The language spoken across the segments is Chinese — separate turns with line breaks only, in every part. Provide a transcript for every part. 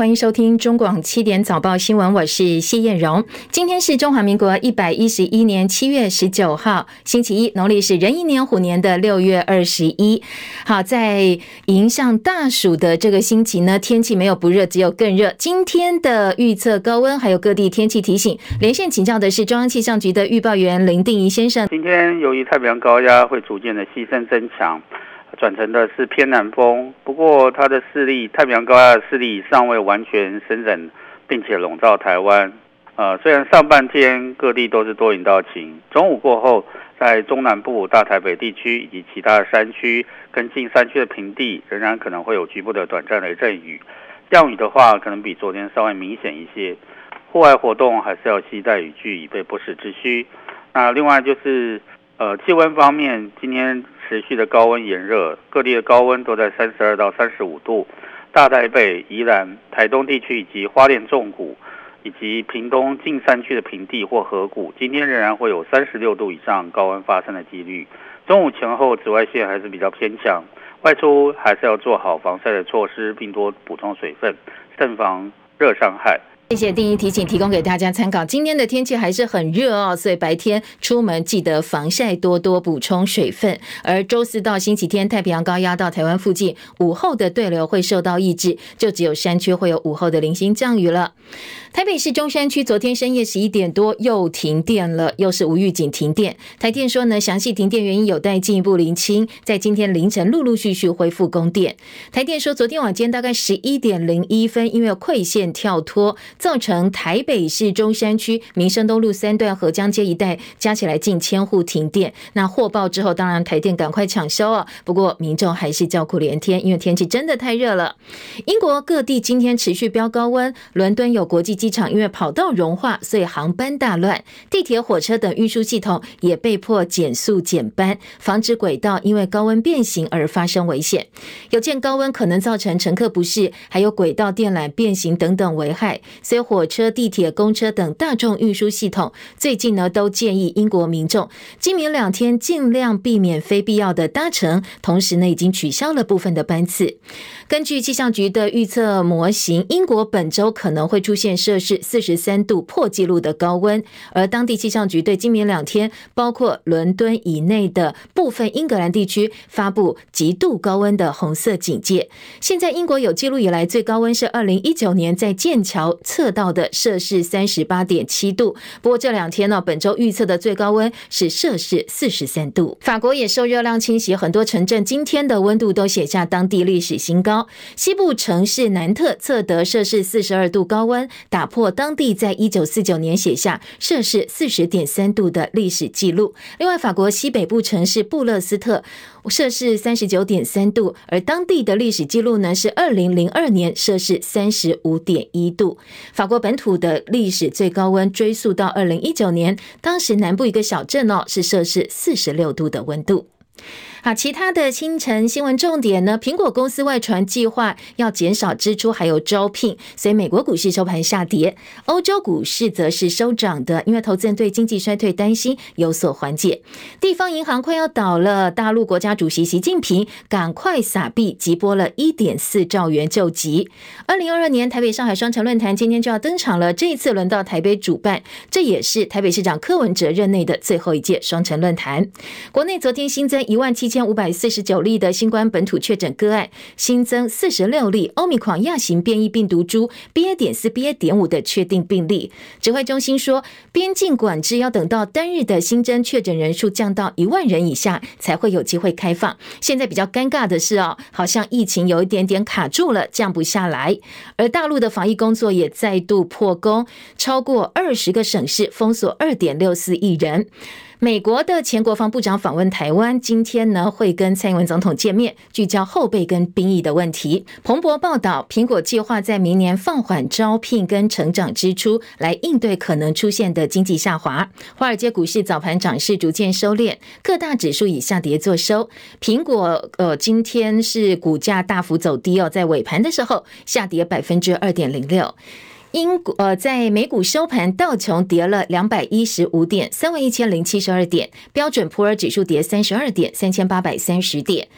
欢迎收听中广七点早报新闻，我是谢燕荣。今天是中华民国一百一十一年七月十九号，星期一，农历是壬寅年虎年的六月二十一。好，在迎上大暑的这个星期呢，天气没有不热，只有更热。今天的预测高温，还有各地天气提醒，连线请教的是中央气象局的预报员林定仪先生。
今天由于太平洋高压会逐渐的西伸增强。转成的是偏南风，不过它的势力，太平洋高压的势力尚未完全伸展，并且笼罩台湾。呃，虽然上半天各地都是多云到晴，中午过后，在中南部、大台北地区以及其他的山区跟近山区的平地，仍然可能会有局部的短暂雷阵雨。降雨的话，可能比昨天稍微明显一些。户外活动还是要携带雨具，以备不时之需。那另外就是，呃，气温方面，今天。持续的高温炎热，各地的高温都在三十二到三十五度。大台北、宜兰、台东地区以及花莲纵谷，以及屏东近山区的平地或河谷，今天仍然会有三十六度以上高温发生的几率。中午前后紫外线还是比较偏强，外出还是要做好防晒的措施，并多补充水分，慎防热伤害。
谢谢定仪提醒，提供给大家参考。今天的天气还是很热哦，所以白天出门记得防晒，多多补充水分。而周四到星期天，太平洋高压到台湾附近，午后的对流会受到抑制，就只有山区会有午后的零星降雨了。台北市中山区昨天深夜十一点多又停电了，又是无预警停电。台电说呢，详细停电原因有待进一步厘清，在今天凌晨陆陆续续恢复供电。台电说，昨天晚间大概十一点零一分，因为馈线跳脱，造成台北市中山区民生东路三段河江街一带加起来近千户停电。那获报之后，当然台电赶快抢修啊。不过民众还是叫苦连天，因为天气真的太热了。英国各地今天持续飙高温，伦敦有国际机场因为跑道融化，所以航班大乱，地铁、火车等运输系统也被迫减速减班，防止轨道因为高温变形而发生危险。有见高温可能造成乘客不适，还有轨道电缆变形等等危害，所以火车、地铁、公车等大众运输系统最近呢都建议英国民众今明两天尽量避免非必要的搭乘，同时呢已经取消了部分的班次。根据气象局的预测模型，英国本周可能会出现摄氏四十三度破纪录的高温，而当地气象局对今明两天，包括伦敦以内的部分英格兰地区发布极度高温的红色警戒。现在英国有记录以来最高温是二零一九年在剑桥测到的摄氏三十八点七度，不过这两天呢，本周预测的最高温是摄氏四十三度。法国也受热浪侵袭，很多城镇今天的温度都写下当地历史新高。西部城市南特测得摄氏四十二度高温，打破当地在一九四九年写下摄氏四十点三度的历史记录。另外，法国西北部城市布勒斯特摄氏三十九点三度，而当地的历史记录呢是二零零二年摄氏三十五点一度。法国本土的历史最高温追溯到二零一九年，当时南部一个小镇哦是摄氏四十六度的温度。好，其他的清晨新闻重点呢？苹果公司外传计划要减少支出，还有招聘，所以美国股市收盘下跌，欧洲股市则是收涨的，因为投资人对经济衰退担心有所缓解。地方银行快要倒了，大陆国家主席习近平赶快撒币，急拨了一点四兆元救急。二零二二年台北上海双城论坛今天就要登场了，这一次轮到台北主办，这也是台北市长柯文哲任内的最后一届双城论坛。国内昨天新增一万七。一千五百四十九例的新冠本土确诊个案，新增四十六例欧米狂亚型变异病毒株 BA. 点四 BA. 点五的确定病例。指挥中心说，边境管制要等到单日的新增确诊人数降到一万人以下，才会有机会开放。现在比较尴尬的是哦，好像疫情有一点点卡住了，降不下来。而大陆的防疫工作也再度破功，超过二十个省市封锁二点六四亿人。美国的前国防部长访问台湾，今天呢会跟蔡英文总统见面，聚焦后备跟兵役的问题。彭博报道，苹果计划在明年放缓招聘跟成长支出，来应对可能出现的经济下滑。华尔街股市早盘涨势逐渐收敛，各大指数以下跌作收。苹果呃今天是股价大幅走低哦，在尾盘的时候下跌百分之二点零六。英股呃，在美股收盘，道琼跌了两百一十五点，三万一千零七十二点；标准普尔指数跌三十二点，三千八百三十点。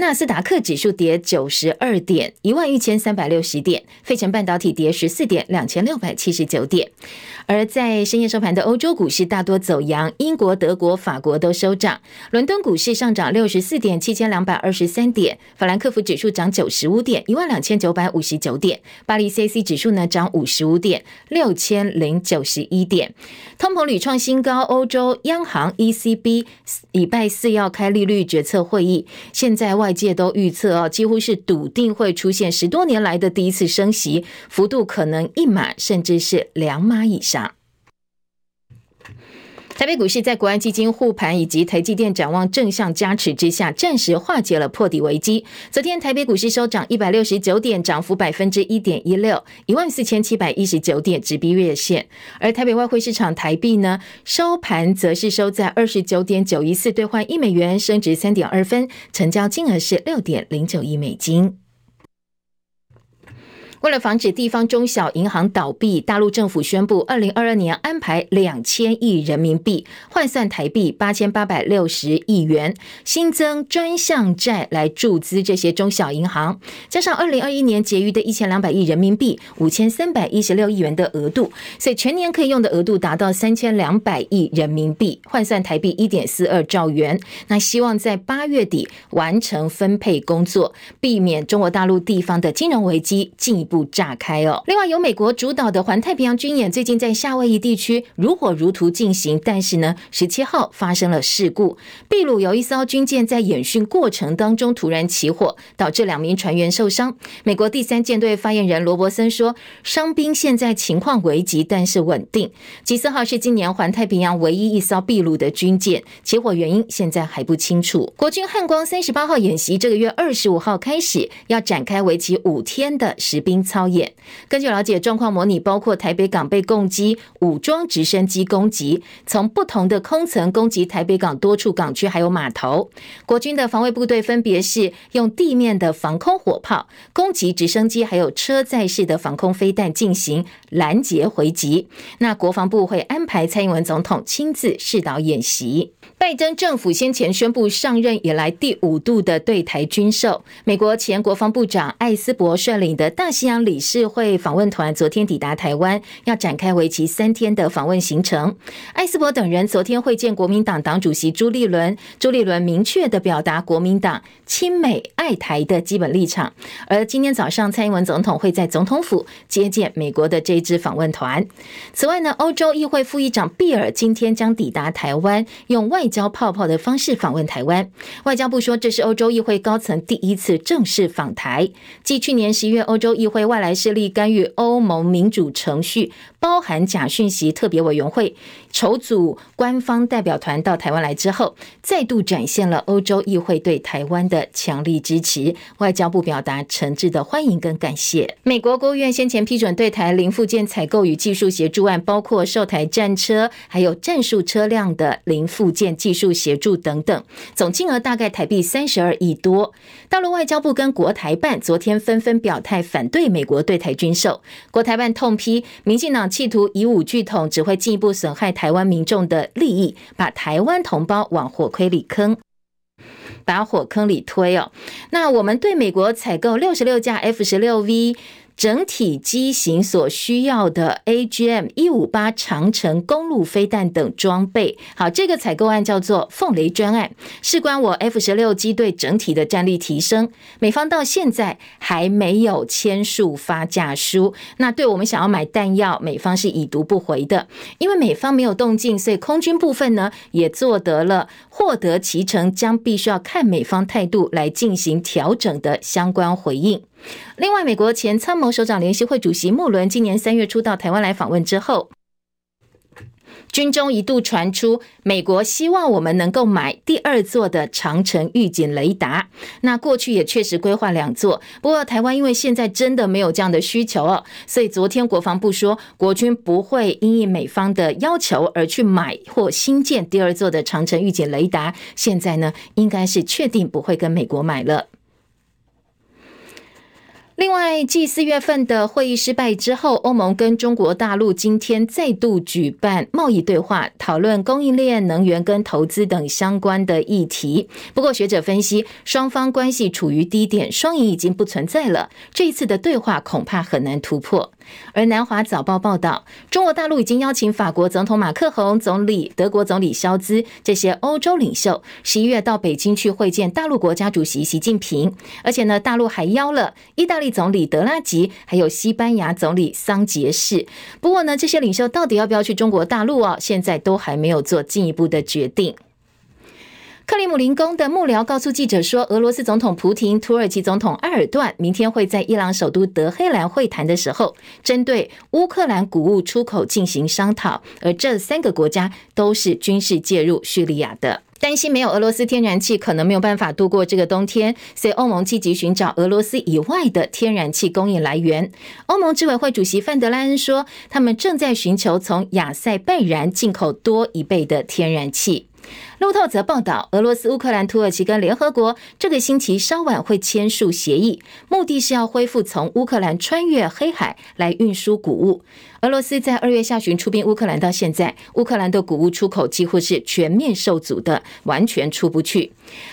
纳斯达克指数跌九十二点，一万一千三百六十点；费城半导体跌十四点，两千六百七十九点。而在深夜收盘的欧洲股市大多走阳，英国、德国、法国都收涨。伦敦股市上涨六十四点，七千两百二十三点；法兰克福指数涨九十五点，一万两千九百五十九点；巴黎 CAC 指数呢涨五十五点，六千零九十一点。通膨屡创新高，欧洲央行 ECB 礼拜四要开利率决策会议，现在外外界都预测哦，几乎是笃定会出现十多年来的第一次升息，幅度可能一码甚至是两码以上。台北股市在国安基金护盘以及台积电展望正向加持之下，暂时化解了破底危机。昨天台北股市收涨一百六十九点，涨幅百分之一点一六，一万四千七百一十九点，直逼月线。而台北外汇市场台币呢，收盘则是收在二十九点九一四兑换一美元，升值三点二分，成交金额是六点零九亿美金。为了防止地方中小银行倒闭，大陆政府宣布，二零二二年安排两千亿人民币（换算台币八千八百六十亿元）新增专项债来注资这些中小银行，加上二零二一年结余的一千两百亿人民币（五千三百一十六亿元）的额度，所以全年可以用的额度达到三千两百亿人民币（换算台币一点四二兆元）。那希望在八月底完成分配工作，避免中国大陆地方的金融危机进一步。不炸开哦。另外，由美国主导的环太平洋军演最近在夏威夷地区如火如荼进行，但是呢，十七号发生了事故，秘鲁有一艘军舰在演训过程当中突然起火，导致两名船员受伤。美国第三舰队发言人罗伯森说，伤兵现在情况危急，但是稳定。吉斯号是今年环太平洋唯一一艘秘鲁的军舰，起火原因现在还不清楚。国军汉光三十八号演习这个月二十五号开始要展开为期五天的实兵。操演，根据了解，状况模拟包括台北港被共机武装直升机攻击，从不同的空层攻击台北港多处港区，还有码头。国军的防卫部队分别是用地面的防空火炮攻击直升机，还有车载式的防空飞弹进行拦截回击。那国防部会安排蔡英文总统亲自视导演习。拜登政府先前宣布上任以来第五度的对台军售。美国前国防部长艾斯伯率领的大西洋理事会访问团昨天抵达台湾，要展开为期三天的访问行程。艾斯伯等人昨天会见国民党党主席朱立伦，朱立伦明确的表达国民党亲美爱台的基本立场。而今天早上，蔡英文总统会在总统府接见美国的这支访问团。此外呢，欧洲议会副议长毕尔今天将抵达台湾，用外交泡泡的方式访问台湾，外交部说这是欧洲议会高层第一次正式访台。继去年十一月欧洲议会外来势力干预欧盟民主程序，包含假讯息特别委员会筹组官方代表团到台湾来之后，再度展现了欧洲议会对台湾的强力支持。外交部表达诚挚的欢迎跟感谢。美国国务院先前批准对台零附件采购与技术协助案，包括售台战车还有战术车辆的零附件。技术协助等等，总金额大概台币三十二亿多。大陆外交部跟国台办昨天纷纷表态反对美国对台军售。国台办痛批民进党企图以武拒统，只会进一步损害台湾民众的利益，把台湾同胞往火坑里坑，把火坑里推哦。那我们对美国采购六十六架 F 十六 V。整体机型所需要的 AGM 一五八长程公路飞弹等装备，好，这个采购案叫做凤雷专案，事关我 F 十六机队整体的战力提升。美方到现在还没有签署发价书，那对我们想要买弹药，美方是已读不回的。因为美方没有动静，所以空军部分呢也做得了获得其成，将必须要看美方态度来进行调整的相关回应。另外，美国前参谋首长联席会主席穆伦今年三月初到台湾来访问之后，军中一度传出美国希望我们能够买第二座的长城预警雷达。那过去也确实规划两座，不过台湾因为现在真的没有这样的需求哦，所以昨天国防部说，国军不会因应美方的要求而去买或新建第二座的长城预警雷达。现在呢，应该是确定不会跟美国买了。另外，继四月份的会议失败之后，欧盟跟中国大陆今天再度举办贸易对话，讨论供应链、能源跟投资等相关的议题。不过，学者分析，双方关系处于低点，双赢已经不存在了。这一次的对话恐怕很难突破。而南华早报报道，中国大陆已经邀请法国总统马克宏、总理德国总理肖兹这些欧洲领袖，十一月到北京去会见大陆国家主席习近平。而且呢，大陆还邀了意大利总理德拉吉，还有西班牙总理桑杰士。不过呢，这些领袖到底要不要去中国大陆哦？现在都还没有做进一步的决定。克里姆林宫的幕僚告诉记者说，俄罗斯总统普廷、土耳其总统埃尔段明天会在伊朗首都德黑兰会谈的时候，针对乌克兰谷物出口进行商讨。而这三个国家都是军事介入叙利亚的，担心没有俄罗斯天然气，可能没有办法度过这个冬天，所以欧盟积极寻找俄罗斯以外的天然气供应来源。欧盟执委会主席范德莱恩说，他们正在寻求从亚塞拜然进口多一倍的天然气。路透则报道，俄罗斯、乌克兰、土耳其跟联合国这个星期稍晚会签署协议，目的是要恢复从乌克兰穿越黑海来运输谷物。俄罗斯在二月下旬出兵乌克兰，到现在，乌克兰的谷物出口几乎是全面受阻的，完全出不去。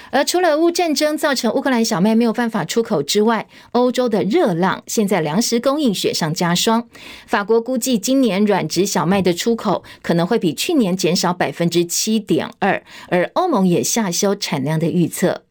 而除了乌战争造成乌克兰小麦没有办法出口之外，欧洲的热浪现在粮食供应雪上加霜。法国估计今年软质小麦的出口可能会比去年减少百分之七点二，而欧盟也下修产量的预测。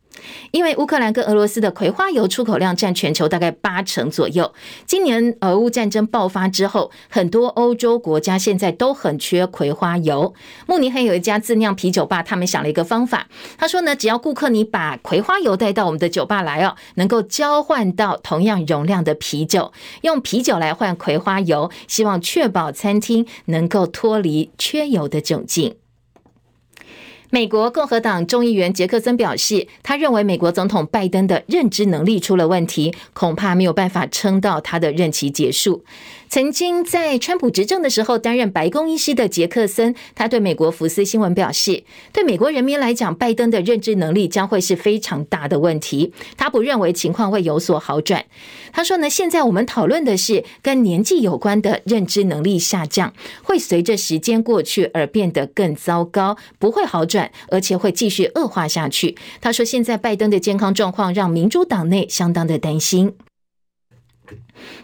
因为乌克兰跟俄罗斯的葵花油出口量占全球大概八成左右。今年俄乌战争爆发之后，很多欧洲国家现在都很缺葵花油。慕尼黑有一家自酿啤酒吧，他们想了一个方法。他说呢，只要顾客你把葵花油带到我们的酒吧来哦，能够交换到同样容量的啤酒，用啤酒来换葵花油，希望确保餐厅能够脱离缺油的窘境。美国共和党众议员杰克森表示，他认为美国总统拜登的认知能力出了问题，恐怕没有办法撑到他的任期结束。曾经在川普执政的时候担任白宫医师的杰克森，他对美国福斯新闻表示，对美国人民来讲，拜登的认知能力将会是非常大的问题。他不认为情况会有所好转。他说呢，现在我们讨论的是跟年纪有关的认知能力下降，会随着时间过去而变得更糟糕，不会好转，而且会继续恶化下去。他说，现在拜登的健康状况让民主党内相当的担心。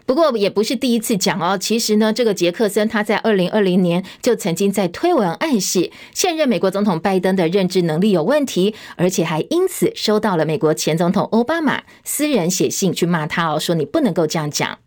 不过也不是第一次讲哦。其实呢，这个杰克森他在二零二零年就曾经在推文暗示现任美国总统拜登的认知能力有问题，而且还因此收到了美国前总统奥巴马私人写信去骂他哦，说你不能够这样讲。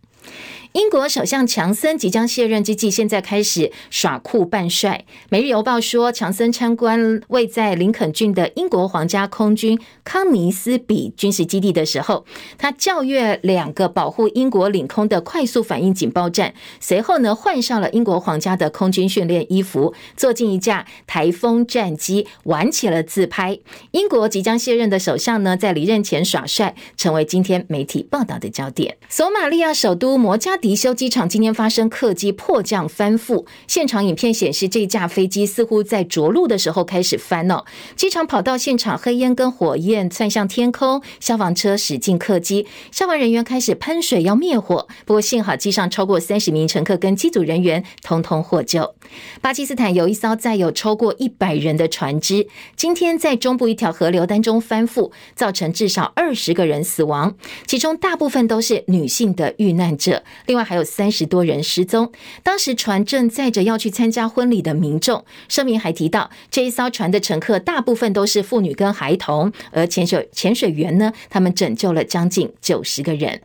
英国首相强森即将卸任之际，现在开始耍酷扮帅。每日邮报说，强森参观位在林肯郡的英国皇家空军康尼斯比军事基地的时候，他校阅两个保护英国领空的快速反应警报站，随后呢换上了英国皇家的空军训练衣服，坐进一架台风战机，玩起了自拍。英国即将卸任的首相呢，在离任前耍帅，成为今天媒体报道的焦点。索马利亚首都摩加迪休机场今天发生客机迫降翻覆，现场影片显示这架飞机似乎在着陆的时候开始翻了。机场跑道现场黑烟跟火焰窜向天空，消防车驶进客机，消防人员开始喷水要灭火。不过幸好机上超过三十名乘客跟机组人员通通获救。巴基斯坦有一艘载有超过一百人的船只，今天在中部一条河流当中翻覆，造成至少二十个人死亡，其中大部分都是女性的遇难者。另外还有三十多人失踪，当时船正载着要去参加婚礼的民众。声明还提到，这一艘船的乘客大部分都是妇女跟孩童，而潜水潜水员呢，他们拯救了将近九十个人。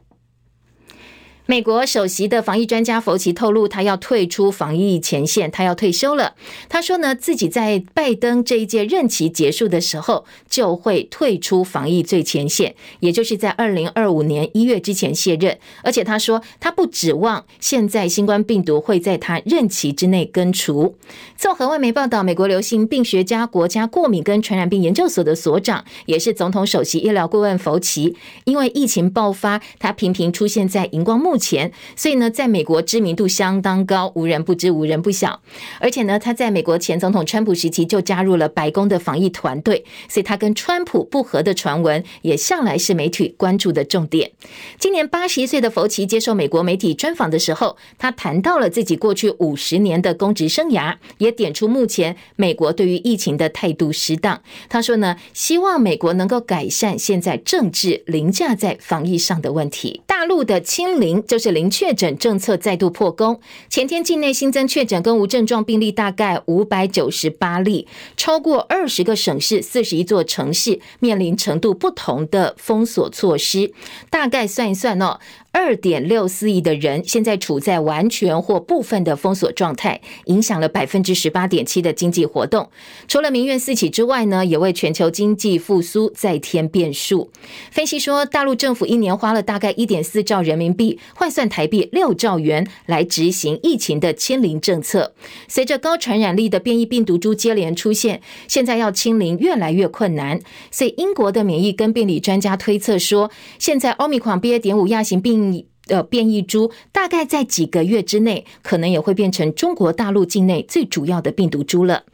美国首席的防疫专家佛奇透露，他要退出防疫前线，他要退休了。他说呢，自己在拜登这一届任期结束的时候就会退出防疫最前线，也就是在二零二五年一月之前卸任。而且他说，他不指望现在新冠病毒会在他任期之内根除。综合外媒报道，美国流行病学家、国家过敏跟传染病研究所的所长，也是总统首席医疗顾问佛奇，因为疫情爆发，他频频出现在荧光幕前，所以呢，在美国知名度相当高，无人不知，无人不晓。而且呢，他在美国前总统川普时期就加入了白宫的防疫团队，所以他跟川普不合的传闻也向来是媒体关注的重点。今年八十一岁的佛奇接受美国媒体专访的时候，他谈到了自己过去五十年的公职生涯，也点出目前美国对于疫情的态度失当。他说呢，希望美国能够改善现在政治凌驾在防疫上的问题。大陆的清零就是零确诊政策再度破功。前天境内新增确诊跟无症状病例大概五百九十八例，超过二十个省市、四十一座城市面临程度不同的封锁措施。大概算一算哦。二点六四亿的人现在处在完全或部分的封锁状态，影响了百分之十八点七的经济活动。除了民怨四起之外呢，也为全球经济复苏再添变数。分析说，大陆政府一年花了大概一点四兆人民币，换算台币六兆元来执行疫情的清零政策。随着高传染力的变异病毒株接连出现，现在要清零越来越困难。所以，英国的免疫跟病理专家推测说，现在奥密克戎 BA. 点五亚型病的变异株大概在几个月之内，可能也会变成中国大陆境内最主要的病毒株了。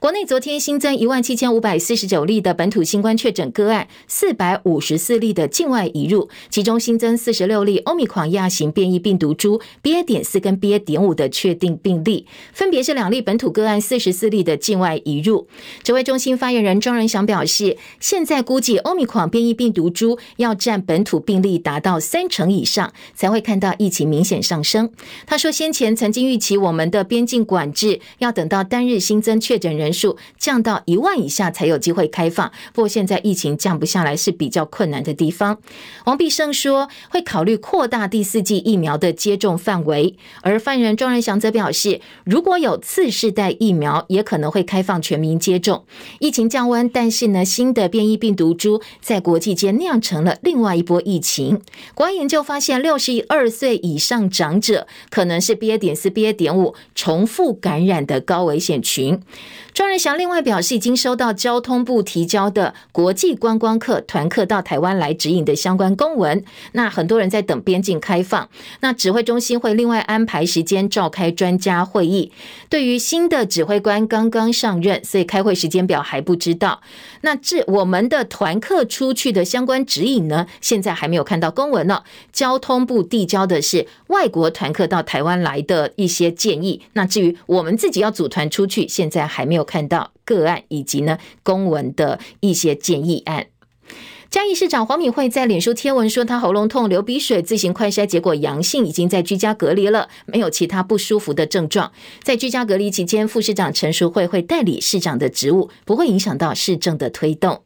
国内昨天新增一万七千五百四十九例的本土新冠确诊个案，四百五十四例的境外移入，其中新增四十六例欧米狂亚型变异病毒株 BA. 点四跟 BA. 点五的确定病例，分别是两例本土个案，四十四例的境外移入。指挥中心发言人庄仁祥表示，现在估计欧米狂变异病毒株要占本土病例达到三成以上，才会看到疫情明显上升。他说，先前曾经预期我们的边境管制要等到单日新增确诊人数降到一万以下才有机会开放，不过现在疫情降不下来是比较困难的地方。王必胜说会考虑扩大第四剂疫苗的接种范围，而犯人庄仁祥则表示，如果有次世代疫苗，也可能会开放全民接种。疫情降温，但是呢，新的变异病毒株在国际间酿成了另外一波疫情。国外研究发现，六十二岁以上长者可能是 BA. 点四、BA. 点五重复感染的高危险群。庄人祥另外表示，已经收到交通部提交的国际观光客团客到台湾来指引的相关公文。那很多人在等边境开放，那指挥中心会另外安排时间召开专家会议。对于新的指挥官刚刚上任，所以开会时间表还不知道。那至我们的团客出去的相关指引呢？现在还没有看到公文呢。交通部递交的是外国团客到台湾来的一些建议。那至于我们自己要组团出去，现在还没有。看到个案以及呢公文的一些建议案。嘉义市长黄敏惠在脸书贴文说，她喉咙痛、流鼻水，自行快筛结果阳性，已经在居家隔离了，没有其他不舒服的症状。在居家隔离期间，副市长陈淑慧会代理市长的职务，不会影响到市政的推动。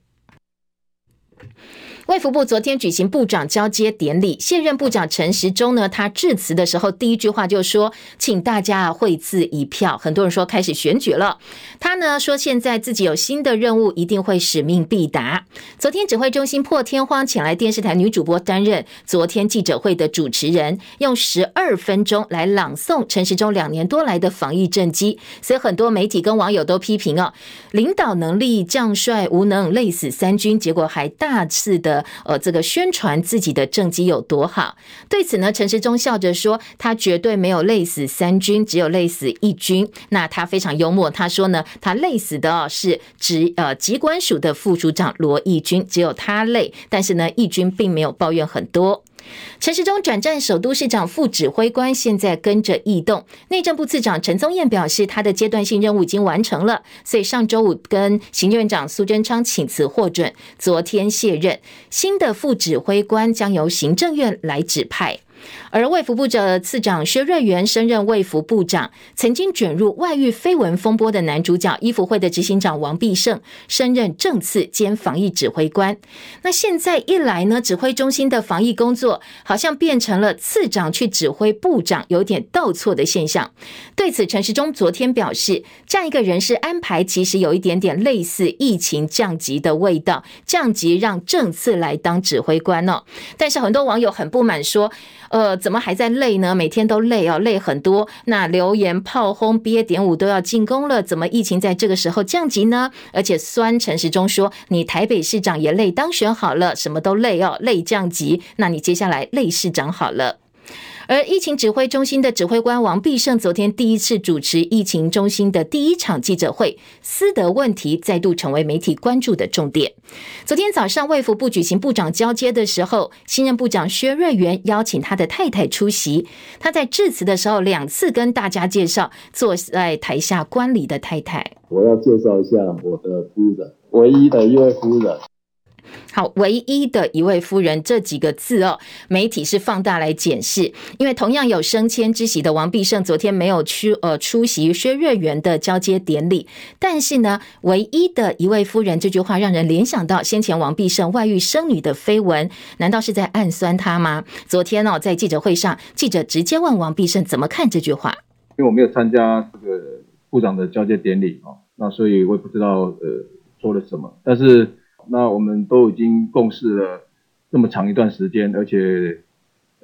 卫福部昨天举行部长交接典礼，现任部长陈时中呢，他致辞的时候第一句话就说：“请大家惠赐一票。”很多人说开始选举了。他呢说现在自己有新的任务，一定会使命必达。昨天指挥中心破天荒请来电视台女主播担任昨天记者会的主持人，用十二分钟来朗诵陈时中两年多来的防疫政绩。所以很多媒体跟网友都批评哦，领导能力将帅无能，累死三军，结果还大肆的。呃，这个宣传自己的政绩有多好？对此呢，陈时中笑着说：“他绝对没有累死三军，只有累死一军。”那他非常幽默，他说呢：“他累死的哦是职呃机关署的副署长罗义军，只有他累，但是呢，义军并没有抱怨很多。”陈时中转战首都市长副指挥官，现在跟着异动。内政部次长陈宗彦表示，他的阶段性任务已经完成了，所以上周五跟行政院长苏贞昌请辞获准，昨天卸任。新的副指挥官将由行政院来指派。而卫福部的次长薛瑞元升任卫福部长，曾经卷入外遇绯闻风波的男主角医服会的执行长王必胜升任正次兼防疫指挥官。那现在一来呢，指挥中心的防疫工作好像变成了次长去指挥部长，有点倒错的现象。对此，陈时中昨天表示，这样一个人事安排其实有一点点类似疫情降级的味道，降级让正次来当指挥官哦。但是很多网友很不满说。呃，怎么还在累呢？每天都累哦，累很多。那留言炮轰 BA 点五都要进攻了，怎么疫情在这个时候降级呢？而且酸陈时中说，你台北市长也累当选好了，什么都累哦，累降级。那你接下来累市长好了。而疫情指挥中心的指挥官王必胜昨天第一次主持疫情中心的第一场记者会，私德问题再度成为媒体关注的重点。昨天早上卫福部举行部长交接的时候，新任部长薛瑞元邀请他的太太出席。他在致辞的时候两次跟大家介绍坐在台下观礼的太太。
我要介绍一下我的夫人，唯一的一位夫人。
好，唯一的一位夫人这几个字哦，媒体是放大来检视，因为同样有升迁之喜的王必胜昨天没有去呃出席薛瑞元的交接典礼，但是呢，唯一的一位夫人这句话让人联想到先前王必胜外遇生女的绯闻，难道是在暗酸他吗？昨天哦，在记者会上，记者直接问王必胜怎么看这句话，
因为我没有参加这个部长的交接典礼啊，那所以我也不知道呃说了什么，但是。那我们都已经共事了这么长一段时间，而且，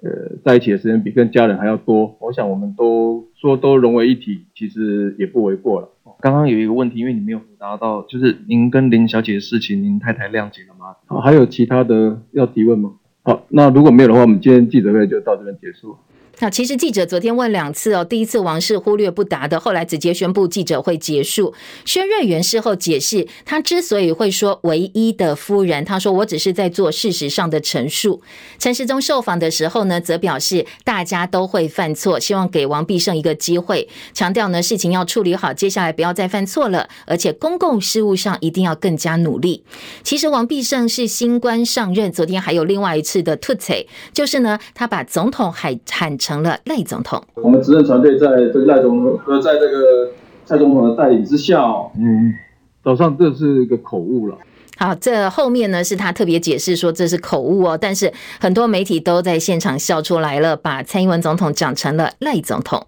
呃，在一起的时间比跟家人还要多。我想我们都说都融为一体，其实也不为过了。
刚刚有一个问题，因为你没有回答到，就是您跟林小姐的事情，您太太谅解了吗？
好，还有其他的要提问吗？好，那如果没有的话，我们今天记者会就到这边结束。
那其实记者昨天问两次哦，第一次王是忽略不答的，后来直接宣布记者会结束。薛瑞元事后解释，他之所以会说唯一的夫人，他说我只是在做事实上的陈述。陈时中受访的时候呢，则表示大家都会犯错，希望给王必胜一个机会，强调呢事情要处理好，接下来不要再犯错了，而且公共事务上一定要更加努力。其实王必胜是新官上任，昨天还有另外一次的吐槽，就是呢他把总统喊喊。成了赖总统。
我们执政团队在这个赖总统呃，在这个蔡总统的带领之下，嗯，早上这是一个口误了。
好，这后面呢是他特别解释说这是口误哦，但是很多媒体都在现场笑出来了，把蔡英文总统讲成了赖总统。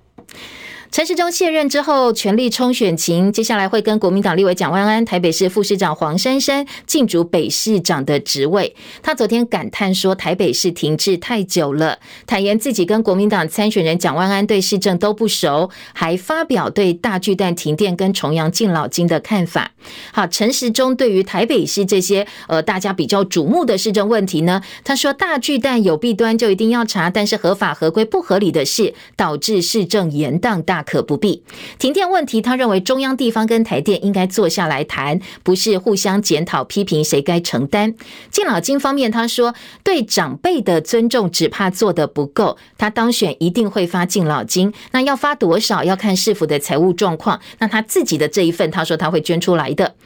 陈时中卸任之后，全力冲选情，接下来会跟国民党立委蒋万安、台北市副市长黄珊珊竞逐北市长的职位。他昨天感叹说，台北市停滞太久了，坦言自己跟国民党参选人蒋万安对市政都不熟，还发表对大巨蛋停电跟重阳敬老金的看法。好，陈时中对于台北市这些呃大家比较瞩目的市政问题呢，他说大巨蛋有弊端就一定要查，但是合法合规不合理的事导致市政延宕大。大可不必。停电问题，他认为中央地方跟台电应该坐下来谈，不是互相检讨批评谁该承担。敬老金方面，他说对长辈的尊重只怕做得不够。他当选一定会发敬老金，那要发多少要看市府的财务状况。那他自己的这一份，他说他会捐出来的。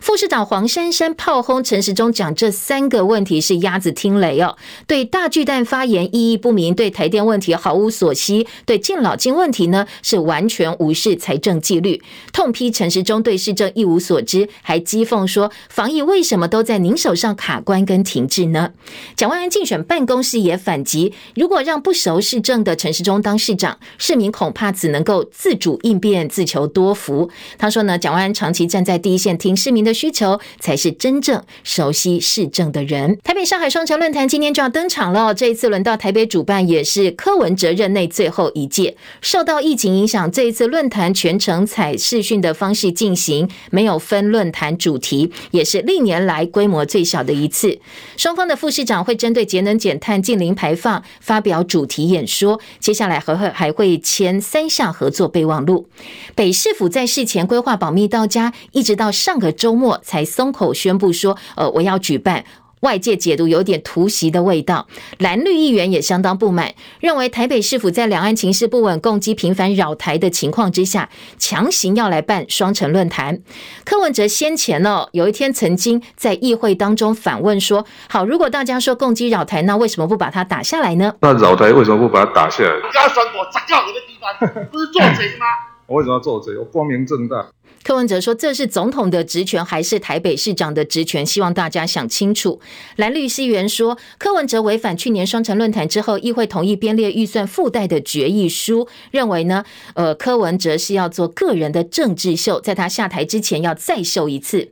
副市长黄珊珊炮轰陈时中，讲这三个问题是鸭子听雷哦。对大巨蛋发言意义不明，对台电问题毫无所惜，对敬老金问题呢是。完全无视财政纪律，痛批陈时中对市政一无所知，还讥讽说防疫为什么都在您手上卡关跟停滞呢？蒋万安竞选办公室也反击，如果让不熟市政的陈时中当市长，市民恐怕只能够自主应变，自求多福。他说呢，蒋万安长期站在第一线听市民的需求，才是真正熟悉市政的人。台北上海双城论坛今天就要登场了，这一次轮到台北主办，也是柯文哲任内最后一届，受到疫情影响。讲这一次论坛全程采视讯的方式进行，没有分论坛主题，也是历年来规模最小的一次。双方的副市长会针对节能减碳、净零排放发表主题演说，接下来还会还会签三项合作备忘录。北市府在事前规划保密到家，一直到上个周末才松口宣布说：“呃，我要举办。”外界解读有点突袭的味道，蓝绿议员也相当不满，认为台北市府在两岸情势不稳、共机频繁扰台的情况之下，强行要来办双城论坛。柯文哲先前哦，有一天曾经在议会当中反问说：“好，如果大家说共机扰台，那为什么不把它打下来呢？”
那扰台为什么不把它打下来？
要选我砸掉你的地方，不是做贼吗？
我为什么要做贼？我光明正大。
柯文哲说：“这是总统的职权，还是台北市长的职权？希望大家想清楚。”蓝绿议员说：“柯文哲违反去年双城论坛之后，议会同意编列预算附带的决议书，认为呢，呃，柯文哲是要做个人的政治秀，在他下台之前要再秀一次。”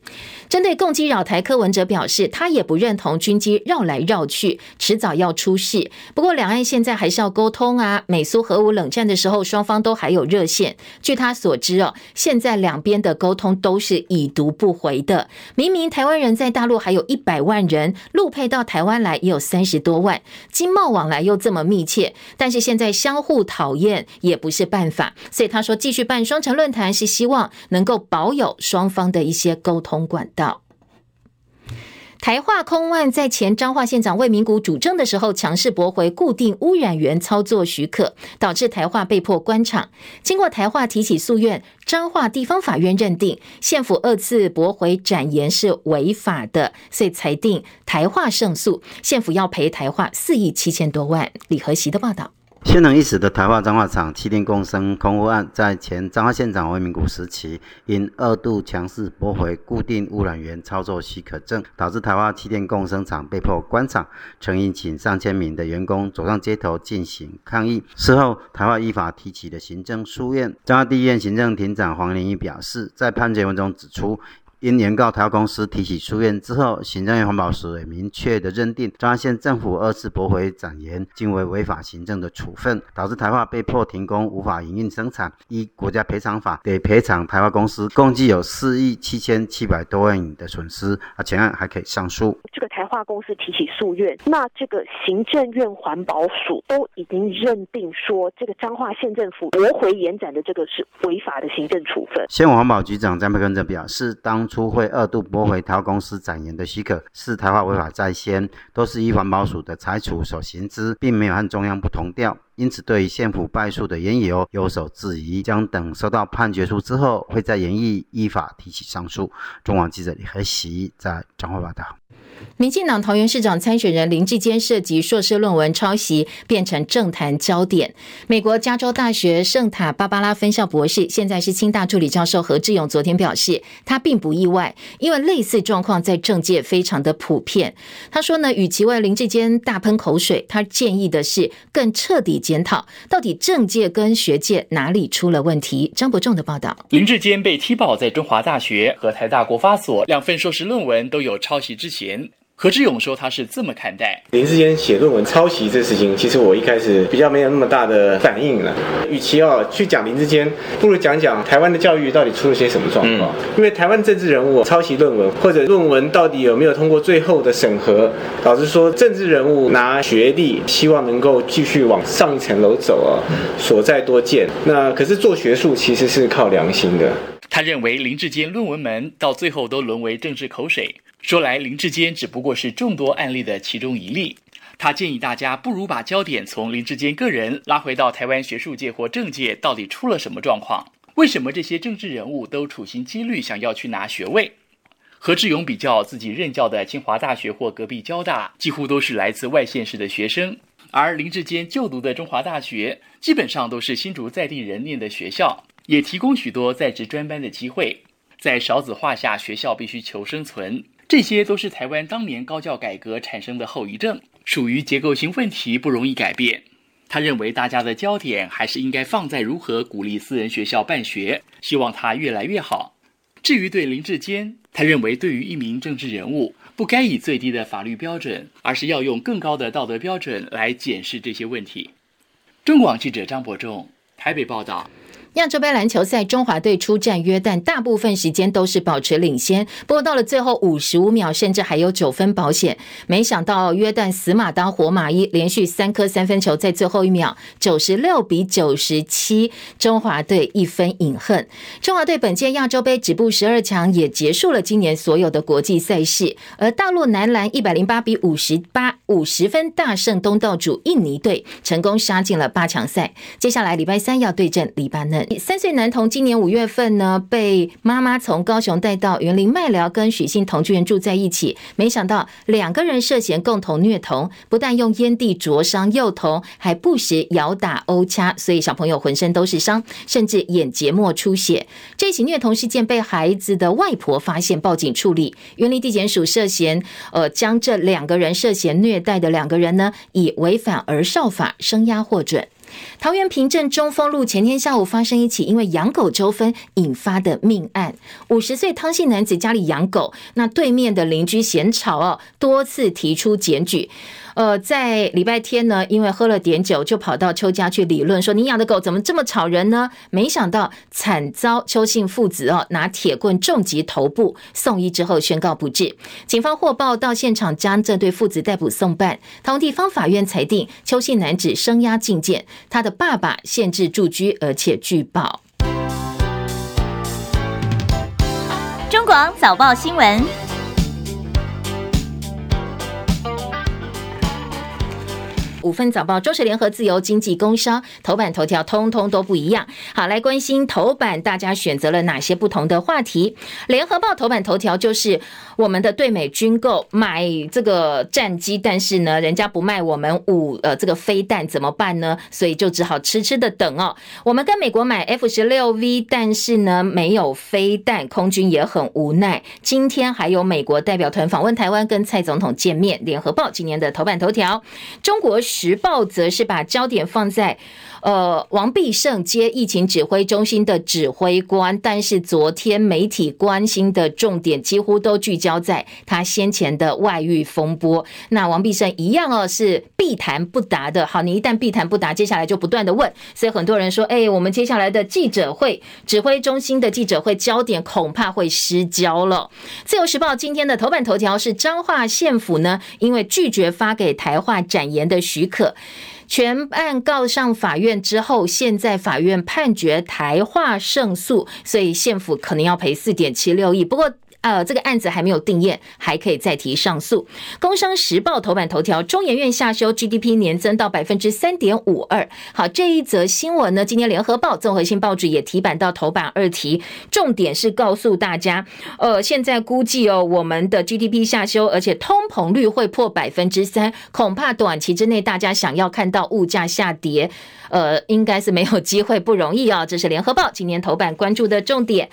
针对共机扰台，柯文哲表示，他也不认同军机绕来绕去，迟早要出事。不过，两岸现在还是要沟通啊。美苏核武冷战的时候，双方都还有热线。据他所知哦，现在两边。的沟通都是已读不回的。明明台湾人在大陆还有一百万人，陆配到台湾来也有三十多万，经贸往来又这么密切，但是现在相互讨厌也不是办法。所以他说，继续办双城论坛是希望能够保有双方的一些沟通管道。台化空万在前彰化县长魏明谷主政的时候，强势驳回固定污染源操作许可，导致台化被迫关厂。经过台化提起诉愿，彰化地方法院认定县府二次驳回展延是违法的，所以裁定台化胜诉，县府要赔台化四亿七千多万。李和席的报道。
鲜能一时的台化彰化厂气电共生空污案，在前彰化县长魏明谷时期，因二度强势驳回固定污染源操作许可证，导致台化气电共生厂被迫关厂，曾引起上千名的员工走上街头进行抗议。事后，台化依法提起了行政诉愿。彰化地院行政庭长黄玲仪表示，在判决文中指出。因原告台化公司提起诉愿之后，行政院环保署也明确的认定彰化县政府二次驳回展延，均为违法行政的处分，导致台化被迫停工，无法营运生产。依国家赔偿法，得赔偿台化公司共计有四亿七千七百多万元的损失。啊，全案还可以上诉。
这个台化公司提起诉愿，那这个行政院环保署都已经认定说，这个彰化县政府驳回延展的这个是违法的行政处分。
县环保局长张培根则表示，当初会二度驳回台公司展言的许可，是台化违法在先，都是依环保署的裁处所行之，并没有和中央不同调。因此，对于县府败诉的缘由有所质疑，将等收到判决书之后，会在研议依法提起上诉。中网记者李和习在彰化报道。
民进党桃园市长参选人林志坚涉及硕士论文抄袭，变成政坛焦点。美国加州大学圣塔芭芭拉分校博士，现在是清大助理教授何志勇，昨天表示，他并不意外，因为类似状况在政界非常的普遍。他说呢，与其为林志坚大喷口水，他建议的是更彻底检讨，到底政界跟学界哪里出了问题。张伯仲的报道，
林志坚被踢爆在中华大学和台大国发所两份硕士论文都有抄袭之嫌。何志勇说：“他是这么看待
林志坚写论文抄袭这事情，其实我一开始比较没有那么大的反应了。与其哦去讲林志坚，不如讲讲台湾的教育到底出了些什么状况。嗯、因为台湾政治人物抄袭论文，或者论文到底有没有通过最后的审核，导致说政治人物拿学历，希望能够继续往上一层楼走啊，所在多见。那可是做学术其实是靠良心的。
他认为林志坚论文门到最后都沦为政治口水。”说来，林志坚只不过是众多案例的其中一例。他建议大家不如把焦点从林志坚个人拉回到台湾学术界或政界，到底出了什么状况？为什么这些政治人物都处心积虑想要去拿学位？何志勇比较自己任教的清华大学或隔壁交大，几乎都是来自外县市的学生，而林志坚就读的中华大学，基本上都是新竹在地人念的学校，也提供许多在职专班的机会。在少子化下，学校必须求生存。这些都是台湾当年高教改革产生的后遗症，属于结构性问题，不容易改变。他认为大家的焦点还是应该放在如何鼓励私人学校办学，希望他越来越好。至于对林志坚，他认为对于一名政治人物，不该以最低的法律标准，而是要用更高的道德标准来检视这些问题。中广记者张伯仲台北报道。
亚洲杯篮球赛，中华队出战约旦，大部分时间都是保持领先。不过到了最后五十五秒，甚至还有九分保险。没想到约旦死马当活马医，连续三颗三分球，在最后一秒九十六比九十七，中华队一分饮恨。中华队本届亚洲杯止步十二强，也结束了今年所有的国际赛事。而大陆男篮一百零八比五十八，五十分大胜东道主印尼队，成功杀进了八强赛。接下来礼拜三要对阵黎巴嫩。三岁男童今年五月份呢，被妈妈从高雄带到云林麦寮，跟许姓同居人住在一起。没想到两个人涉嫌共同虐童，不但用烟蒂灼伤幼童，还不时咬打殴掐，所以小朋友浑身都是伤，甚至眼结膜出血。这起虐童事件被孩子的外婆发现，报警处理。云林地检署涉嫌呃，将这两个人涉嫌虐待的两个人呢，以违反儿少法声押获准。桃园平镇中丰路前天下午发生一起因为养狗纠纷引发的命案，五十岁汤姓男子家里养狗，那对面的邻居嫌吵哦，多次提出检举。呃，在礼拜天呢，因为喝了点酒，就跑到邱家去理论，说你养的狗怎么这么吵人呢？没想到惨遭邱姓父子哦拿铁棍重击头部，送医之后宣告不治。警方获报到现场，将这对父子逮捕送办。同地方法院裁定邱姓男子声押禁见，他的爸爸限制住居，而且拒保。
中广早报新闻。
五分早报、中时联合、自由经济、工商头版头条，通通都不一样。好，来关心头版，大家选择了哪些不同的话题？联合报头版头条就是我们的对美军购买这个战机，但是呢，人家不卖我们五呃这个飞弹怎么办呢？所以就只好痴痴的等哦。我们跟美国买 F 十六 V，但是呢没有飞弹，空军也很无奈。今天还有美国代表团访问台湾，跟蔡总统见面。联合报今年的头版头条，中国。时报则是把焦点放在。呃，王必胜接疫情指挥中心的指挥官，但是昨天媒体关心的重点几乎都聚焦在他先前的外遇风波。那王必胜一样哦，是避谈不答的。好，你一旦避谈不答，接下来就不断的问，所以很多人说，哎，我们接下来的记者会，指挥中心的记者会焦点恐怕会失焦了。自由时报今天的头版头条是彰化县府呢，因为拒绝发给台化展延的许可。全案告上法院之后，现在法院判决台化胜诉，所以县府可能要赔四点七六亿。不过，呃，这个案子还没有定验，还可以再提上诉。工商时报头版头条：中研院下修 GDP 年增到百分之三点五二。好，这一则新闻呢，今天联合报综合性报纸也提版到头版二题，重点是告诉大家，呃，现在估计哦，我们的 GDP 下修，而且通膨率会破百分之三，恐怕短期之内大家想要看到物价下跌。呃，应该是没有机会，不容易啊。这是联合报今年头版关注的重点，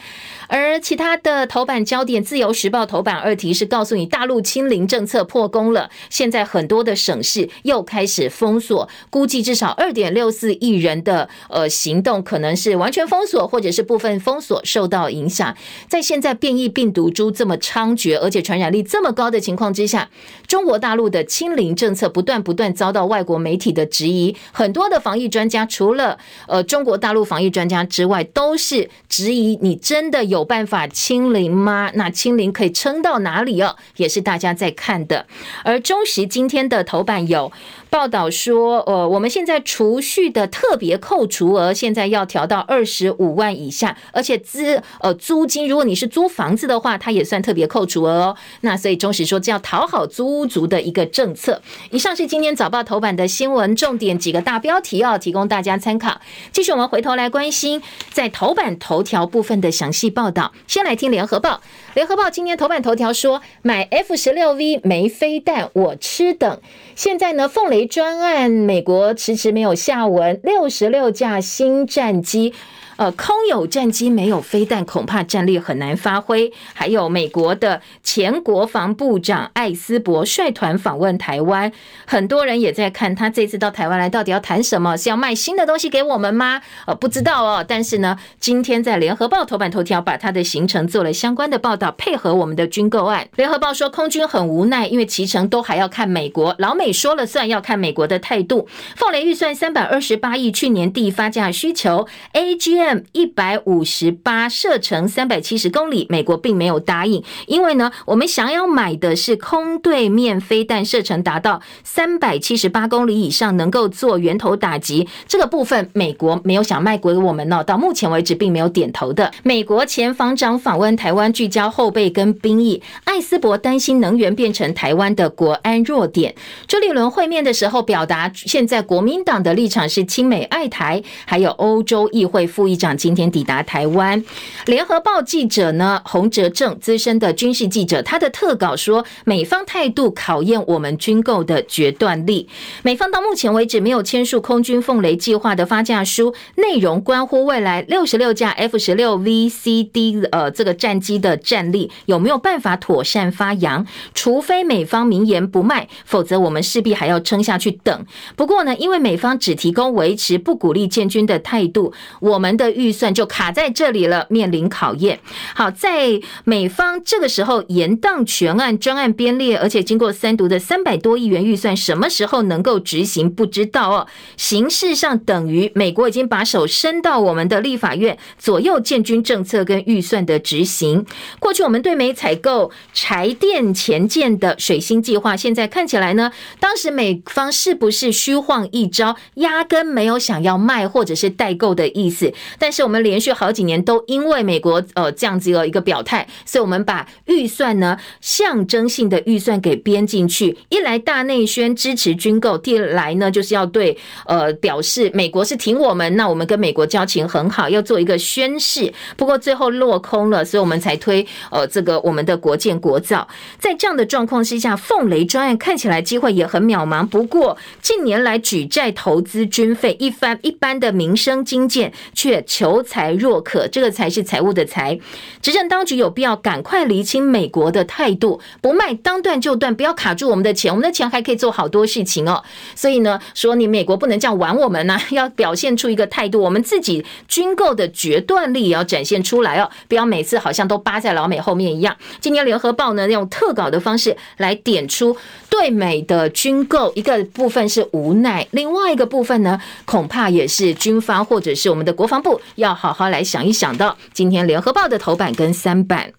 而其他的头版焦点，自由时报头版二题是告诉你，大陆清零政策破功了，现在很多的省市又开始封锁，估计至少二点六四亿人的呃行动可能是完全封锁，或者是部分封锁受到影响。在现在变异病毒株这么猖獗，而且传染力这么高的情况之下，中国大陆的清零政策不断不断遭到外国媒体的质疑，很多的防疫专家除了呃中国大陆防疫专家之外，都是质疑你真的有办法清零吗？那清零可以撑到哪里哦？也是大家在看的。而中时今天的头版有。报道说，呃，我们现在储蓄的特别扣除额现在要调到二十五万以下，而且资呃租金，如果你是租房子的话，它也算特别扣除额哦。那所以中时说，这要讨好租屋族的一个政策。以上是今天早报头版的新闻重点几个大标题哦，提供大家参考。继续我们回头来关心在头版头条部分的详细报道。先来听联合报，联合报今天头版头条说，买 F 十六 V 没飞弹，我吃等。现在呢，凤雷专案，美国迟迟没有下文，六十六架新战机。呃，空有战机没有飞弹，恐怕战力很难发挥。还有美国的前国防部长艾斯伯率团访问台湾，很多人也在看他这次到台湾来到底要谈什么？是要卖新的东西给我们吗？呃，不知道哦。但是呢，今天在联合报头版头条把他的行程做了相关的报道，配合我们的军购案。联合报说，空军很无奈，因为期程都还要看美国，老美说了算，要看美国的态度。凤雷预算三百二十八亿，去年地发价需求 A G M。一百五十八射程三百七十公里，美国并没有答应，因为呢，我们想要买的是空对面飞弹，射程达到三百七十八公里以上，能够做源头打击。这个部分，美国没有想卖给我们呢。到目前为止，并没有点头的。美国前防长访问台湾，聚焦后备跟兵役。艾斯伯担心能源变成台湾的国安弱点。朱立伦会面的时候，表达现在国民党的立场是亲美爱台，还有欧洲议会副议长今天抵达台湾，联合报记者呢，洪哲正资深的军事记者，他的特稿说，美方态度考验我们军购的决断力。美方到目前为止没有签署空军凤雷计划的发价书，内容关乎未来六十六架 F 十六 V C D 呃这个战机的战力有没有办法妥善发扬。除非美方明言不卖，否则我们势必还要撑下去等。不过呢，因为美方只提供维持不鼓励建军的态度，我们的。预算就卡在这里了，面临考验。好，在美方这个时候延宕全案专案编列，而且经过三读的三百多亿元预算，什么时候能够执行不知道哦。形式上等于美国已经把手伸到我们的立法院，左右建军政策跟预算的执行。过去我们对美采购柴电前舰的水星计划，现在看起来呢，当时美方是不是虚晃一招，压根没有想要卖或者是代购的意思？但是我们连续好几年都因为美国呃这样子的一个表态，所以我们把预算呢象征性的预算给编进去，一来大内宣支持军购，第二来呢就是要对呃表示美国是挺我们，那我们跟美国交情很好，要做一个宣示。不过最后落空了，所以我们才推呃这个我们的国建国造。在这样的状况之下，凤雷专案看起来机会也很渺茫。不过近年来举债投资军费一番，一般的民生经济却求财若渴，这个才是财务的财。执政当局有必要赶快厘清美国的态度，不卖当断就断，不要卡住我们的钱，我们的钱还可以做好多事情哦。所以呢，说你美国不能这样玩我们呢、要表现出一个态度，我们自己军购的决断力也要展现出来哦，不要每次好像都扒在老美后面一样。今年联合报呢用特稿的方式来点出对美的军购，一个部分是无奈，另外一个部分呢，恐怕也是军方或者是我们的国防要好好来想一想到。今天联合报的头版跟三版。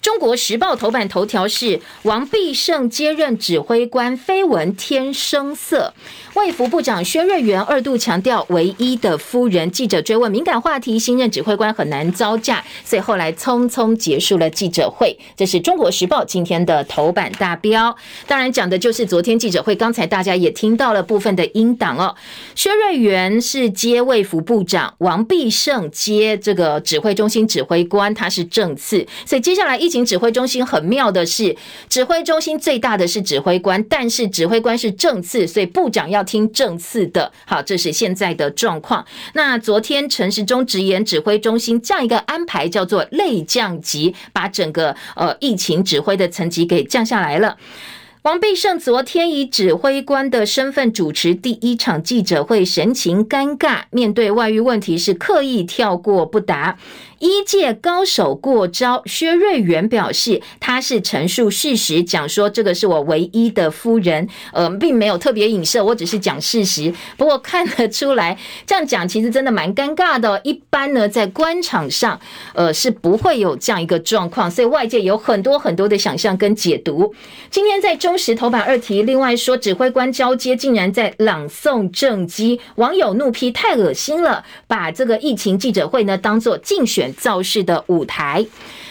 中国时报头版头条是王必胜接任指挥官，绯闻添声色。卫福部长薛瑞元二度强调唯一的夫人。记者追问敏感话题，新任指挥官很难招架，所以后来匆匆结束了记者会。这是中国时报今天的头版大标。当然讲的就是昨天记者会，刚才大家也听到了部分的音档哦。薛瑞元是接卫福部长，王必胜接这个指挥中心指挥官，他是正次。所以接下来一疫情指挥中心很妙的是，指挥中心最大的是指挥官，但是指挥官是正次，所以部长要。听政次的，好，这是现在的状况。那昨天陈时中直言，指挥中心这样一个安排叫做类降级，把整个呃疫情指挥的层级给降下来了。王必胜昨天以指挥官的身份主持第一场记者会，神情尴尬，面对外遇问题是刻意跳过不答。一届高手过招，薛瑞元表示他是陈述事实，讲说这个是我唯一的夫人，呃，并没有特别影射，我只是讲事实。不过看得出来，这样讲其实真的蛮尴尬的。一般呢，在官场上，呃，是不会有这样一个状况，所以外界有很多很多的想象跟解读。今天在中时头版二题，另外说指挥官交接竟然在朗诵政绩，网友怒批太恶心了，把这个疫情记者会呢当做竞选。造势的舞台，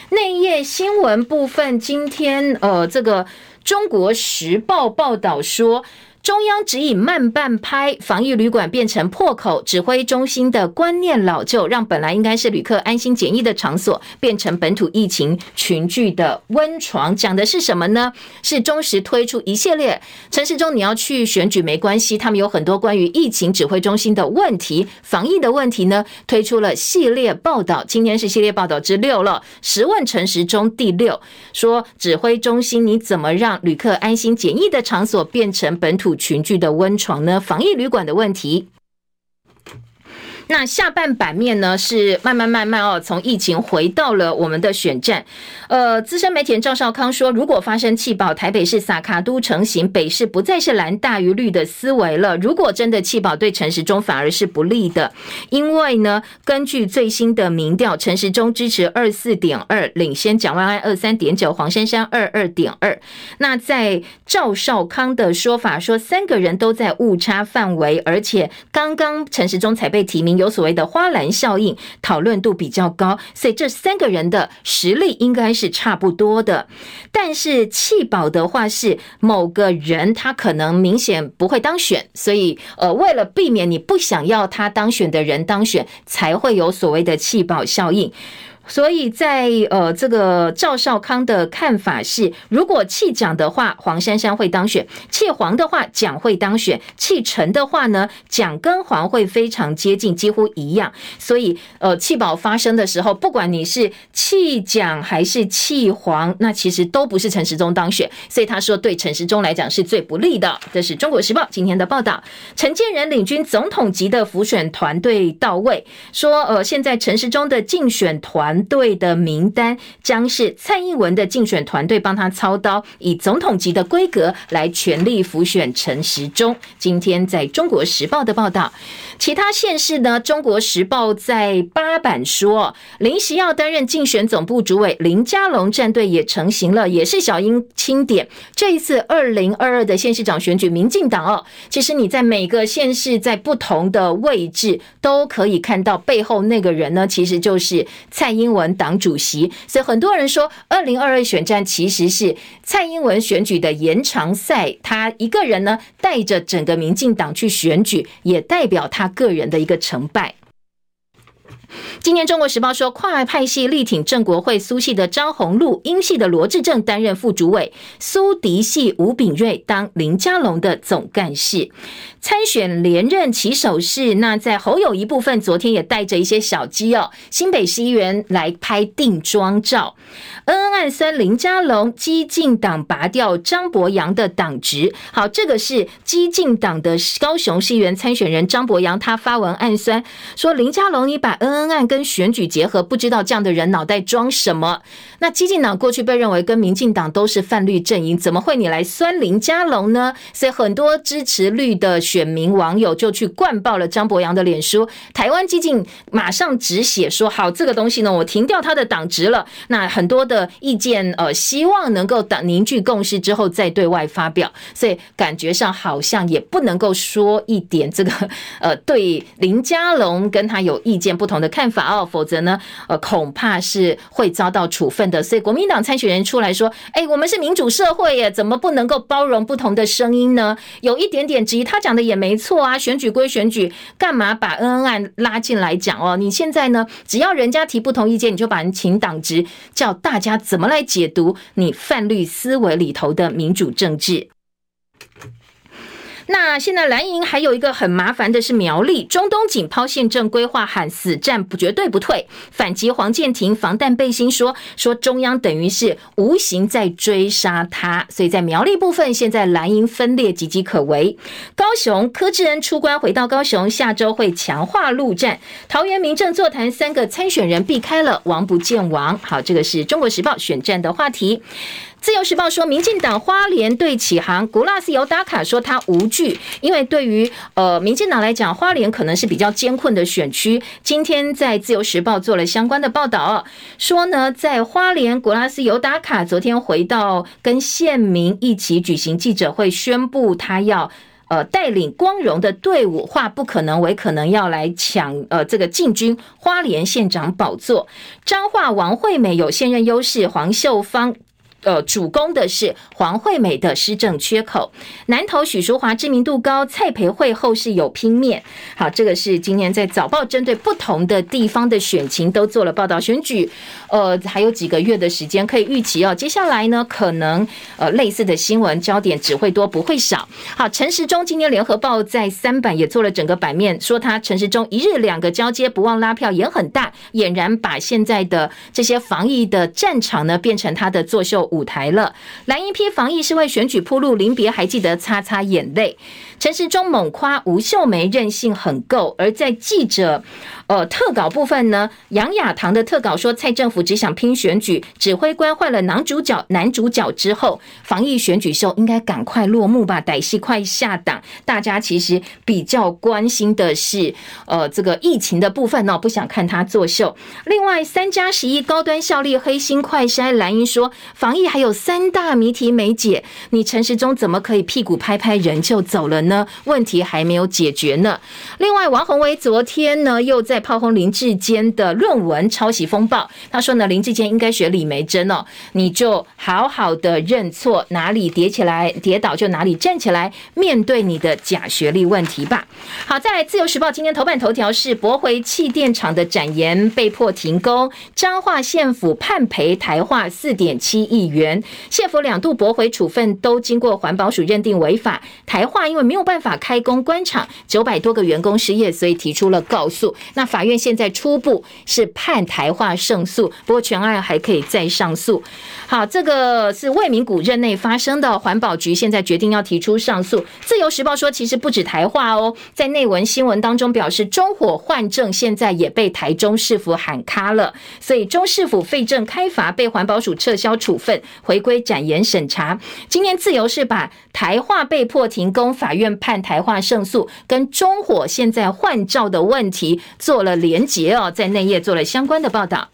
内页新闻部分，今天呃，这个《中国时报》报道说。中央指引慢半拍，防疫旅馆变成破口。指挥中心的观念老旧，让本来应该是旅客安心检疫的场所，变成本土疫情群聚的温床。讲的是什么呢？是中时推出一系列城市中，你要去选举没关系，他们有很多关于疫情指挥中心的问题、防疫的问题呢，推出了系列报道。今天是系列报道之六了，十问城市中第六，说指挥中心你怎么让旅客安心检疫的场所变成本土群聚的温床呢？防疫旅馆的问题。那下半版面呢，是慢慢慢慢哦，从疫情回到了我们的选战。呃，资深媒体人赵少康说，如果发生弃保，台北市撒卡都成型，北市不再是蓝大于绿的思维了。如果真的弃保，对陈时中反而是不利的，因为呢，根据最新的民调，陈时中支持二四点二，领先蒋万安二三点九，黄珊珊二二点二。那在赵少康的说法说，三个人都在误差范围，而且刚刚陈时中才被提名。有所谓的花篮效应，讨论度比较高，所以这三个人的实力应该是差不多的。但是弃保的话，是某个人他可能明显不会当选，所以呃，为了避免你不想要他当选的人当选，才会有所谓的弃保效应。所以在呃这个赵少康的看法是，如果弃蒋的话，黄珊珊会当选；弃黄的话，蒋会当选；弃陈的话呢，蒋跟黄会非常接近，几乎一样。所以呃弃保发生的时候，不管你是弃蒋还是弃黄，那其实都不是陈时中当选。所以他说，对陈时中来讲是最不利的。这是中国时报今天的报道。陈建仁领军总统级的辅选团队到位，说呃现在陈时中的竞选团。团队的名单将是蔡英文的竞选团队帮他操刀，以总统级的规格来全力辅选陈时中。今天在中国时报的报道，其他县市呢？中国时报在八版说，林锡耀担任竞选总部主委，林佳龙战队也成型了，也是小英钦点。这一次二零二二的县市长选举，民进党哦，其实你在每个县市在不同的位置都可以看到背后那个人呢，其实就是蔡。英文党主席，所以很多人说，二零二二选战其实是蔡英文选举的延长赛。他一个人呢，带着整个民进党去选举，也代表他个人的一个成败。今年《中国时报》说，跨派系力挺正国会苏系的张宏禄，英系的罗志正担任副主委，苏迪系吴秉叡当林佳龙的总干事。参选连任起手式，那在侯友一部分，昨天也带着一些小鸡哦，新北市议员来拍定妆照。恩恩暗酸林佳龙，激进党拔掉张博洋的党职。好，这个是激进党的高雄市议员参选人张博洋，他发文暗酸说林佳龙，你把恩恩案跟选举结合，不知道这样的人脑袋装什么？那激进党过去被认为跟民进党都是泛绿阵营，怎么会你来酸林佳龙呢？所以很多支持绿的。选民网友就去灌爆了张博洋的脸书，台湾激进马上止血说：“好，这个东西呢，我停掉他的党职了。”那很多的意见，呃，希望能够等凝聚共识之后再对外发表。所以感觉上好像也不能够说一点这个，呃，对林佳龙跟他有意见不同的看法哦，否则呢，呃，恐怕是会遭到处分的。所以国民党参选人出来说：“哎，我们是民主社会耶，怎么不能够包容不同的声音呢？”有一点点质疑，他讲的。也没错啊，选举归选举，干嘛把恩恩案拉进来讲哦？你现在呢，只要人家提不同意见，你就把人请党职，叫大家怎么来解读你泛绿思维里头的民主政治？那现在蓝营还有一个很麻烦的是苗栗中东锦抛宪政规划喊死战不绝对不退，反击黄建庭防弹背心说说中央等于是无形在追杀他，所以在苗栗部分现在蓝营分裂岌岌可危。高雄柯志恩出关回到高雄，下周会强化陆战。桃园民政座谈三个参选人避开了王不见王。好，这个是中国时报选战的话题。自由时报说，民进党花莲队启航，古拉斯尤达卡说他无惧，因为对于呃民进党来讲，花莲可能是比较艰困的选区。今天在自由时报做了相关的报道，说呢，在花莲古拉斯尤达卡昨天回到跟县民一起举行记者会，宣布他要呃带领光荣的队伍，化不可能为可能，要来抢呃这个进军花莲县长宝座。彰化王惠美有现任优势，黄秀芳。呃，主攻的是黄惠美的施政缺口。南投许淑华知名度高，蔡培慧后市有拼面。好，这个是今年在早报针对不同的地方的选情都做了报道。选举呃还有几个月的时间可以预期哦。接下来呢，可能呃类似的新闻焦点只会多不会少。好，陈时中今天联合报在三版也做了整个版面，说他陈时中一日两个交接，不忘拉票，也很大，俨然把现在的这些防疫的战场呢变成他的作秀舞台了，蓝一批防疫是为选举铺路，临别还记得擦擦眼泪。陈时中猛夸吴秀梅韧性很够，而在记者呃特稿部分呢，杨雅棠的特稿说蔡政府只想拼选举，指挥官换了男主角男主角之后，防疫选举秀应该赶快落幕吧，歹戏快下档。大家其实比较关心的是呃这个疫情的部分呢，不想看他作秀。另外三加十一高端效力黑心快筛，蓝英说防疫还有三大谜题没解，你陈时中怎么可以屁股拍拍人就走了呢？呢？问题还没有解决呢。另外，王宏威昨天呢又在炮轰林志坚的论文抄袭风暴。他说呢，林志坚应该学李梅珍哦，你就好好的认错，哪里跌起来跌倒就哪里站起来，面对你的假学历问题吧。好，再来，《自由时报》今天头版头条是驳回气电厂的展延被迫停工，彰化县府判赔台化四点七亿元，县府两度驳回处分都经过环保署认定违法，台化因为没有没有办法开工关厂，九百多个员工失业，所以提出了告诉。那法院现在初步是判台化胜诉，不过全案还可以再上诉。好，这个是魏明谷任内发生的，环保局现在决定要提出上诉。自由时报说，其实不止台化哦，在内文新闻当中表示，中火换证现在也被台中市府喊卡了，所以中市府废证开罚，被环保署撤销处分，回归展延审查。今天自由是把台化被迫停工，法院判台化胜诉，跟中火现在换照的问题做了连结哦，在内页做了相关的报道。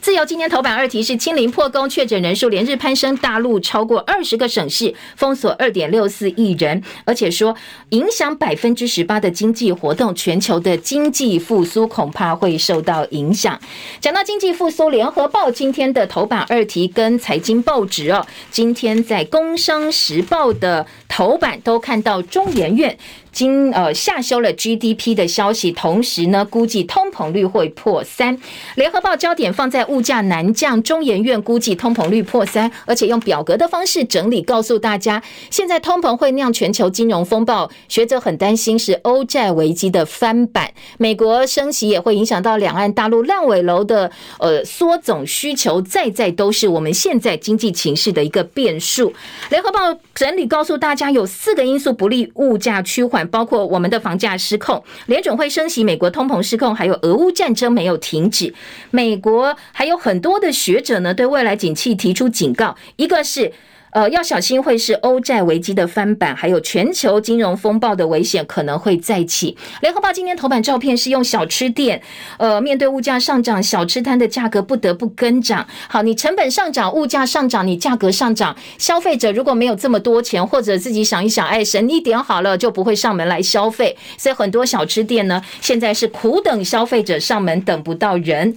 自由今天头版二题是清零破功，确诊人数连日攀升，大陆超过二十个省市封锁二点六四亿人，而且说影响百分之十八的经济活动，全球的经济复苏恐怕会受到影响。讲到经济复苏，联合报今天的头版二题跟财经报纸哦，今天在工商时报的头版都看到中研院。经呃下修了 GDP 的消息，同时呢，估计通膨率会破三。联合报焦点放在物价难降，中研院估计通膨率破三，而且用表格的方式整理，告诉大家，现在通膨会酿全球金融风暴，学者很担心是欧债危机的翻版。美国升息也会影响到两岸大陆烂尾楼的呃缩总需求，再再都是我们现在经济情势的一个变数。联合报整理告诉大家，有四个因素不利物价趋缓。包括我们的房价失控，联准会升息，美国通膨失控，还有俄乌战争没有停止。美国还有很多的学者呢，对未来景气提出警告，一个是。呃，要小心会是欧债危机的翻版，还有全球金融风暴的危险可能会再起。联合报今天头版照片是用小吃店，呃，面对物价上涨，小吃摊的价格不得不跟涨。好，你成本上涨，物价上涨，你价格上涨，消费者如果没有这么多钱，或者自己想一想，哎，省一点好了，就不会上门来消费。所以很多小吃店呢，现在是苦等消费者上门，等不到人。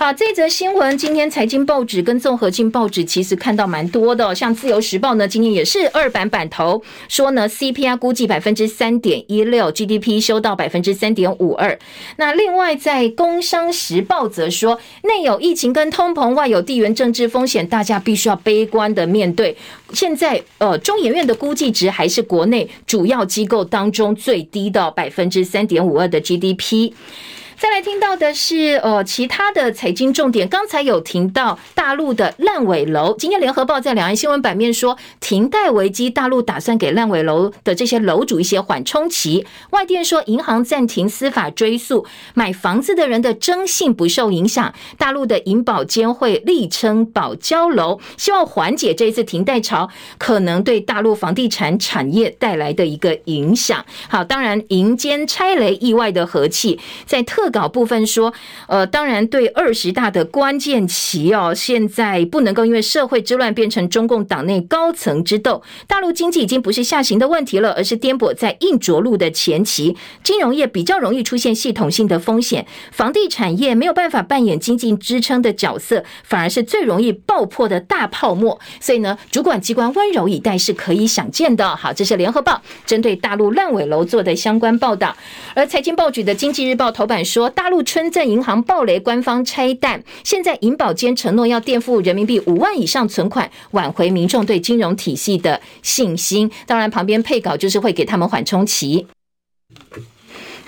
好，这则新闻今天财经报纸跟综合性报纸其实看到蛮多的，像自由时报呢，今天也是二版版头说呢，CPI 估计百分之三点一六，GDP 修到百分之三点五二。那另外在工商时报则说，内有疫情跟通膨，外有地缘政治风险，大家必须要悲观的面对。现在呃，中研院的估计值还是国内主要机构当中最低的百分之三点五二的 GDP。再来听到的是，呃，其他的财经重点。刚才有听到大陆的烂尾楼。今天联合报在两岸新闻版面说，停贷危机，大陆打算给烂尾楼的这些楼主一些缓冲期。外电说，银行暂停司法追诉，买房子的人的征信不受影响。大陆的银保监会力撑保交楼，希望缓解这一次停贷潮可能对大陆房地产产业带来的一个影响。好，当然银监拆雷意外的和气，在特。稿部分说，呃，当然对二十大的关键期哦，现在不能够因为社会之乱变成中共党内高层之斗。大陆经济已经不是下行的问题了，而是颠簸在硬着陆的前期。金融业比较容易出现系统性的风险，房地产业没有办法扮演经济支撑的角色，反而是最容易爆破的大泡沫。所以呢，主管机关温柔以待是可以想见的。好，这是联合报针对大陆烂尾楼做的相关报道。而财经报纸的经济日报头版说。说大陆村镇银行暴雷，官方拆弹。现在银保监承诺要垫付人民币五万以上存款，挽回民众对金融体系的信心。当然，旁边配稿就是会给他们缓冲期。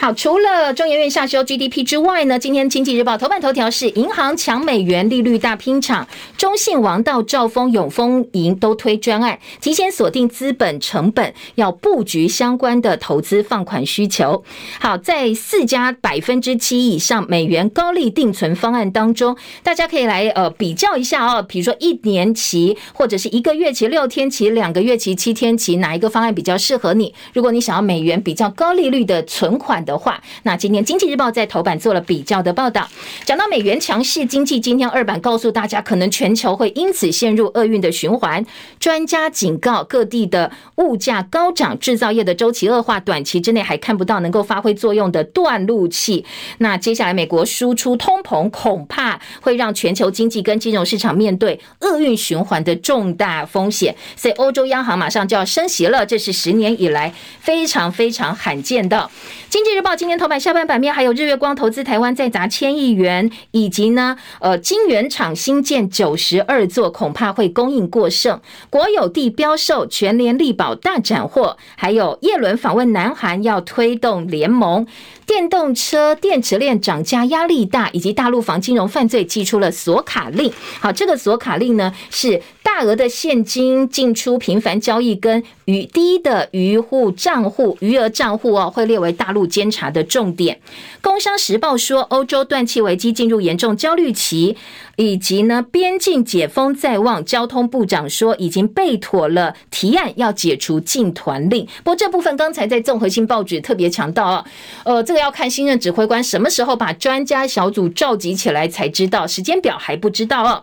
好，除了中研院下修 GDP 之外呢，今天经济日报头版头条是银行抢美元，利率大拼场，中信、王道、兆丰、永丰银都推专案，提前锁定资本成本，要布局相关的投资放款需求。好，在四家百分之七以上美元高利定存方案当中，大家可以来呃比较一下哦，比如说一年期或者是一个月期、六天期、两个月期、七天期，哪一个方案比较适合你？如果你想要美元比较高利率的存款的。的话，那今天经济日报在头版做了比较的报道，讲到美元强势经济，今天二版告诉大家，可能全球会因此陷入厄运的循环。专家警告，各地的物价高涨，制造业的周期恶化，短期之内还看不到能够发挥作用的断路器。那接下来美国输出通膨，恐怕会让全球经济跟金融市场面对厄运循环的重大风险。所以欧洲央行马上就要升息了，这是十年以来非常非常罕见的。经济日报今天头版下半版面还有日月光投资台湾再砸千亿元，以及呢，呃，金圆厂新建九十二座，恐怕会供应过剩。国有地标售，全联力宝大斩获，还有叶伦访问南韩，要推动联盟。电动车电池链涨价压力大，以及大陆防金融犯罪祭出了锁卡令。好，这个锁卡令呢，是大额的现金进出频繁交易跟余低的余户账户余额账户哦，会列为大陆监察的重点。工商时报说，欧洲断气危机进入严重焦虑期。以及呢，边境解封在望，交通部长说已经备妥了提案，要解除禁团令。不过这部分刚才在综合性报纸特别强调啊，呃，这个要看新任指挥官什么时候把专家小组召集起来才知道，时间表还不知道哦。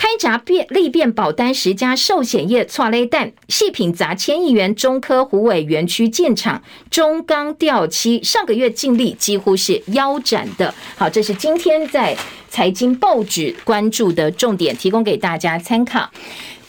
开闸变利变保单十家寿险业错雷弹，细品砸千亿元，中科虎尾园区建厂，中钢掉漆，上个月净利几乎是腰斩的。好，这是今天在财经报纸关注的重点，提供给大家参考。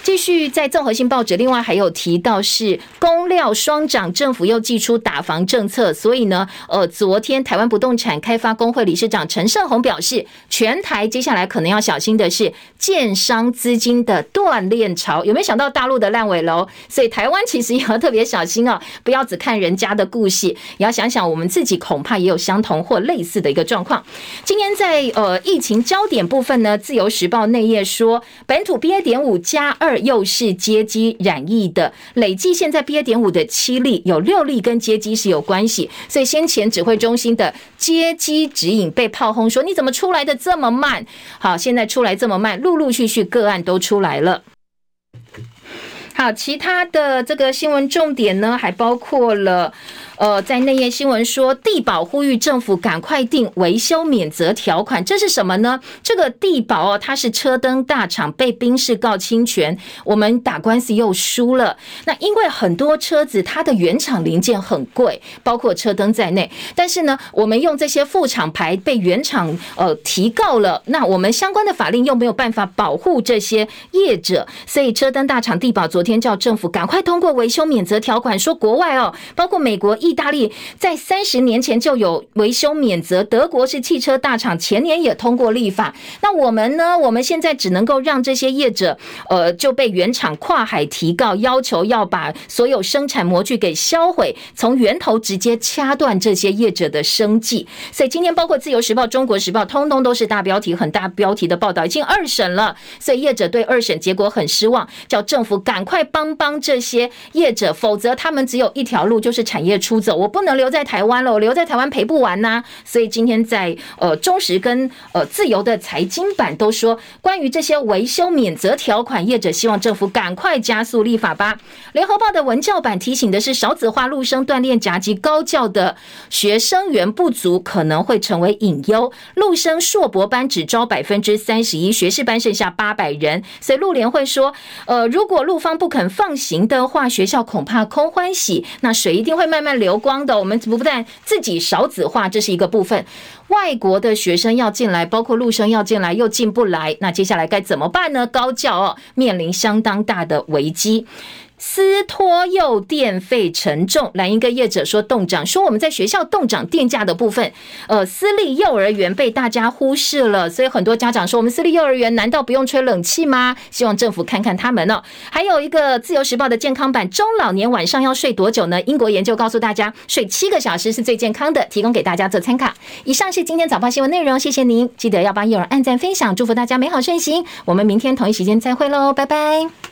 继续在综合性报纸，另外还有提到是工料双涨，政府又祭出打房政策，所以呢，呃，昨天台湾不动产开发工会理事长陈胜鸿表示，全台接下来可能要小心的是建商资金的断链潮，有没有想到大陆的烂尾楼？所以台湾其实也要特别小心哦，不要只看人家的故事，也要想想我们自己恐怕也有相同或类似的一个状况。今天在呃疫情焦点部分呢，自由时报内页说，本土 BA. 点五加二。又是接机染疫的累计，现在 BA. 点五的七例，有六例跟接机是有关系，所以先前指挥中心的接机指引被炮轰，说你怎么出来的这么慢？好，现在出来这么慢，陆陆续续个案都出来了。好，其他的这个新闻重点呢，还包括了。呃，在内页新闻说，地保呼吁政府赶快定维修免责条款，这是什么呢？这个地保哦，它是车灯大厂，被宾士告侵权，我们打官司又输了。那因为很多车子它的原厂零件很贵，包括车灯在内，但是呢，我们用这些副厂牌被原厂呃提告了，那我们相关的法令又没有办法保护这些业者，所以车灯大厂地保昨天叫政府赶快通过维修免责条款，说国外哦，包括美国意意大利在三十年前就有维修免责，德国是汽车大厂，前年也通过立法。那我们呢？我们现在只能够让这些业者，呃，就被原厂跨海提告，要求要把所有生产模具给销毁，从源头直接掐断这些业者的生计。所以今天包括自由时报、中国时报，通通都是大标题、很大标题的报道，已经二审了。所以业者对二审结果很失望，叫政府赶快帮帮这些业者，否则他们只有一条路，就是产业出。走，我不能留在台湾了，我留在台湾赔不完呐、所以今天在呃中时跟呃自由的财经版都说，关于这些维修免责条款，业者希望政府赶快加速立法吧。联合报的文教版提醒的是，少子化陆生锻炼夹击高教的学生源不足，可能会成为隐忧。陆生硕博班只招百分之三十一，学士班剩下八百人。所以陆联会说，呃，如果陆方不肯放行的话，学校恐怕空欢喜，那水一定会慢慢流。光的，我们不但自己少子化，这是一个部分。外国的学生要进来，包括陆生要进来，又进不来，那接下来该怎么办呢？高教哦，面临相当大的危机。私托幼电费沉重，蓝营跟业者说冻涨，说我们在学校冻涨电价的部分，呃，私立幼儿园被大家忽视了，所以很多家长说，我们私立幼儿园难道不用吹冷气吗？希望政府看看他们哦。还有一个自由时报的健康版，中老年晚上要睡多久呢？英国研究告诉大家，睡七个小时是最健康的，提供给大家做参考。以上是今天早报新闻内容，谢谢您，记得要帮幼儿按赞分享，祝福大家美好顺心。我们明天同一时间再会喽，拜拜。